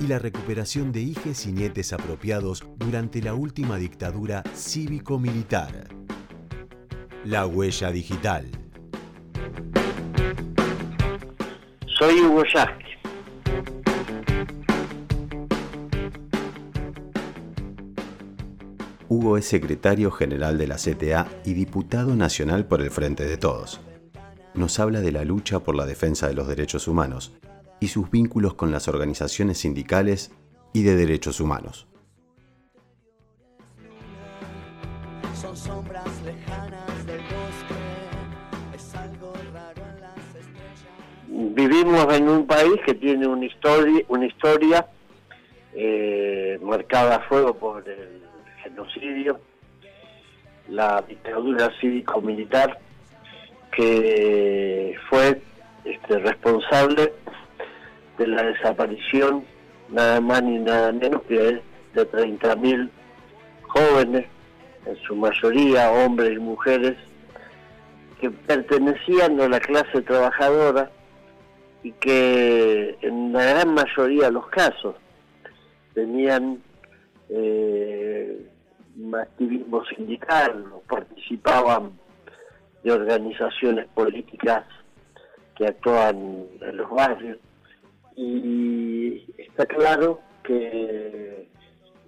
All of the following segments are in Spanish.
y la recuperación de hijes y nietes apropiados durante la última dictadura cívico-militar. La huella digital. Soy Hugo Yasky. Hugo es secretario general de la CTA y diputado nacional por el Frente de Todos. Nos habla de la lucha por la defensa de los derechos humanos y sus vínculos con las organizaciones sindicales y de derechos humanos. Vivimos en un país que tiene una historia, una historia eh, marcada a fuego por el genocidio, la dictadura cívico-militar que fue este, responsable de la desaparición nada más ni nada menos que de 30.000 jóvenes, en su mayoría hombres y mujeres, que pertenecían a la clase trabajadora y que en la gran mayoría de los casos tenían eh, activismo sindical, participaban de organizaciones políticas que actuaban en los barrios y está claro que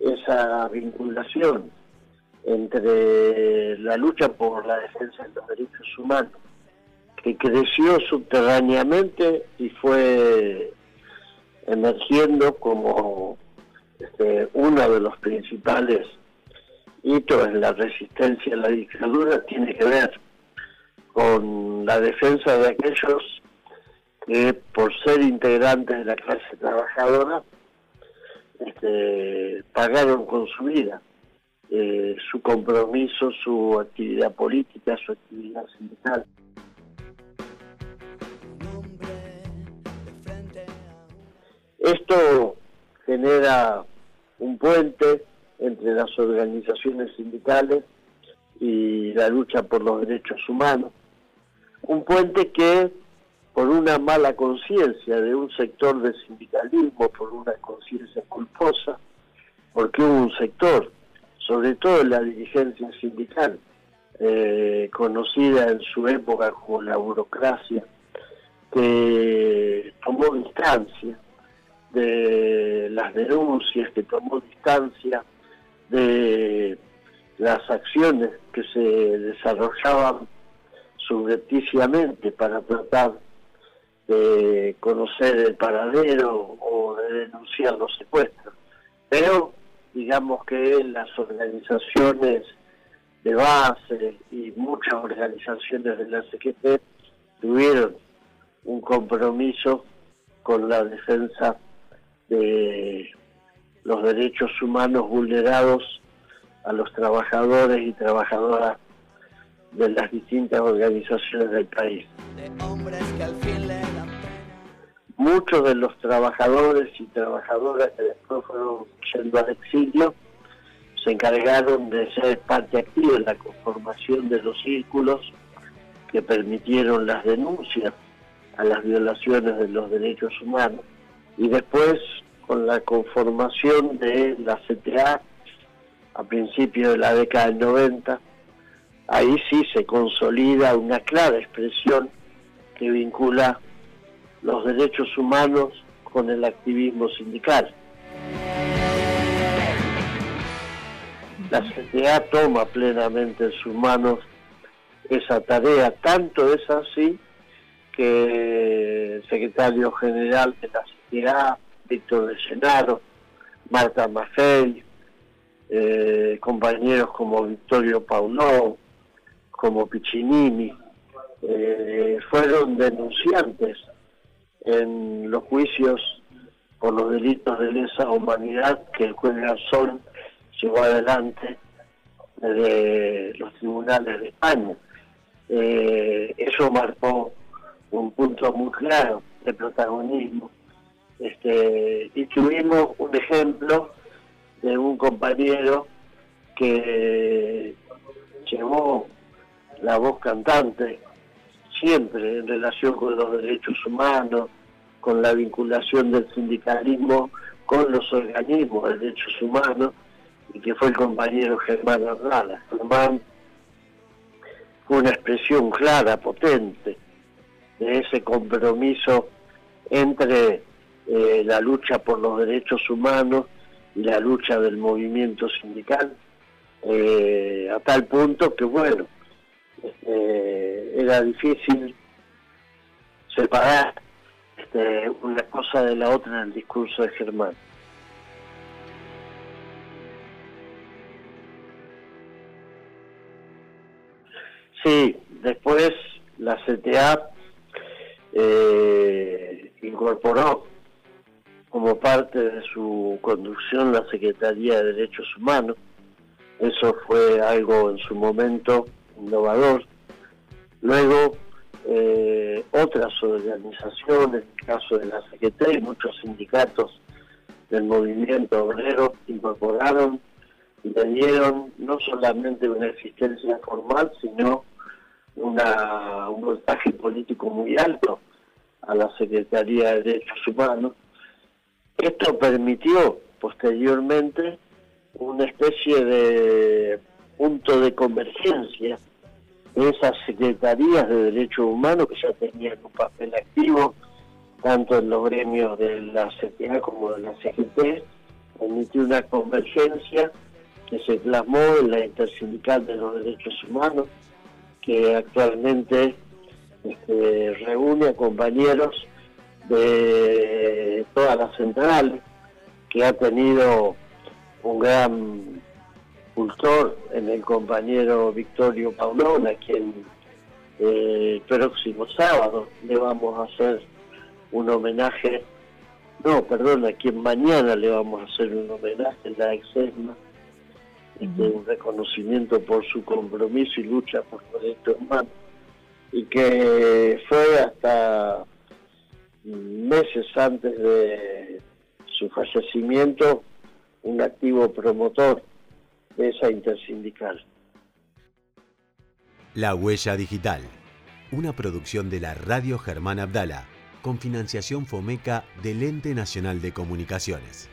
esa vinculación entre la lucha por la defensa de los derechos humanos, que creció subterráneamente y fue emergiendo como este, uno de los principales hitos en la resistencia a la dictadura, tiene que ver con la defensa de aquellos que por ser integrantes de la clase trabajadora este, pagaron con su vida eh, su compromiso, su actividad política, su actividad sindical. Esto genera un puente entre las organizaciones sindicales y la lucha por los derechos humanos, un puente que por una mala conciencia de un sector del sindicalismo, por una conciencia culposa, porque hubo un sector, sobre todo la dirigencia sindical, eh, conocida en su época como la burocracia, que tomó distancia de las denuncias, que tomó distancia de las acciones que se desarrollaban subrepticiamente para tratar de conocer el paradero o de denunciar los secuestros. Pero digamos que las organizaciones de base y muchas organizaciones de la CGT tuvieron un compromiso con la defensa de los derechos humanos vulnerados a los trabajadores y trabajadoras de las distintas organizaciones del país. Muchos de los trabajadores y trabajadoras que después fueron yendo al exilio se encargaron de ser parte activa en la conformación de los círculos que permitieron las denuncias a las violaciones de los derechos humanos. Y después, con la conformación de la CTA a principios de la década del 90, ahí sí se consolida una clara expresión que vincula los derechos humanos con el activismo sindical. La CTA toma plenamente en sus manos esa tarea, tanto es así que el secretario general de la CTA, Víctor de Senaro, Marta Maffei, eh, compañeros como Vittorio Pauló, como Piccinini, eh, fueron denunciantes en los juicios por los delitos de lesa humanidad que el juez Garzón llevó adelante de los tribunales de España. Eh, eso marcó un punto muy claro de protagonismo. Este, y tuvimos un ejemplo de un compañero que llevó la voz cantante siempre en relación con los derechos humanos, con la vinculación del sindicalismo con los organismos de derechos humanos, y que fue el compañero Germán Arnala. Germán fue una expresión clara, potente, de ese compromiso entre eh, la lucha por los derechos humanos y la lucha del movimiento sindical, eh, a tal punto que, bueno, este, era difícil separar este, una cosa de la otra en el discurso de Germán. Sí, después la CTA eh, incorporó como parte de su conducción la Secretaría de Derechos Humanos. Eso fue algo en su momento innovador. Luego, eh, otras organizaciones, en el caso de la CGT y muchos sindicatos del movimiento obrero, incorporaron y le dieron no solamente una existencia formal, sino un voltaje político muy alto a la Secretaría de Derechos Humanos. Esto permitió posteriormente una especie de punto de convergencia de esas secretarías de derechos humanos que ya tenían un papel activo tanto en los gremios de la CTA como de la CGT, permitió una convergencia que se plasmó en la Intersindical de los Derechos Humanos, que actualmente este, reúne a compañeros de todas las centrales, que ha tenido un gran cultor en el compañero Victorio Paulón, a quien eh, el próximo sábado le vamos a hacer un homenaje, no, perdón, a quien mañana le vamos a hacer un homenaje en la exesma un reconocimiento por su compromiso y lucha por los derechos humanos, y que fue hasta meses antes de su fallecimiento un activo promotor de esa intersindical. La Huella Digital, una producción de la Radio Germán Abdala, con financiación FOMECA del Ente Nacional de Comunicaciones.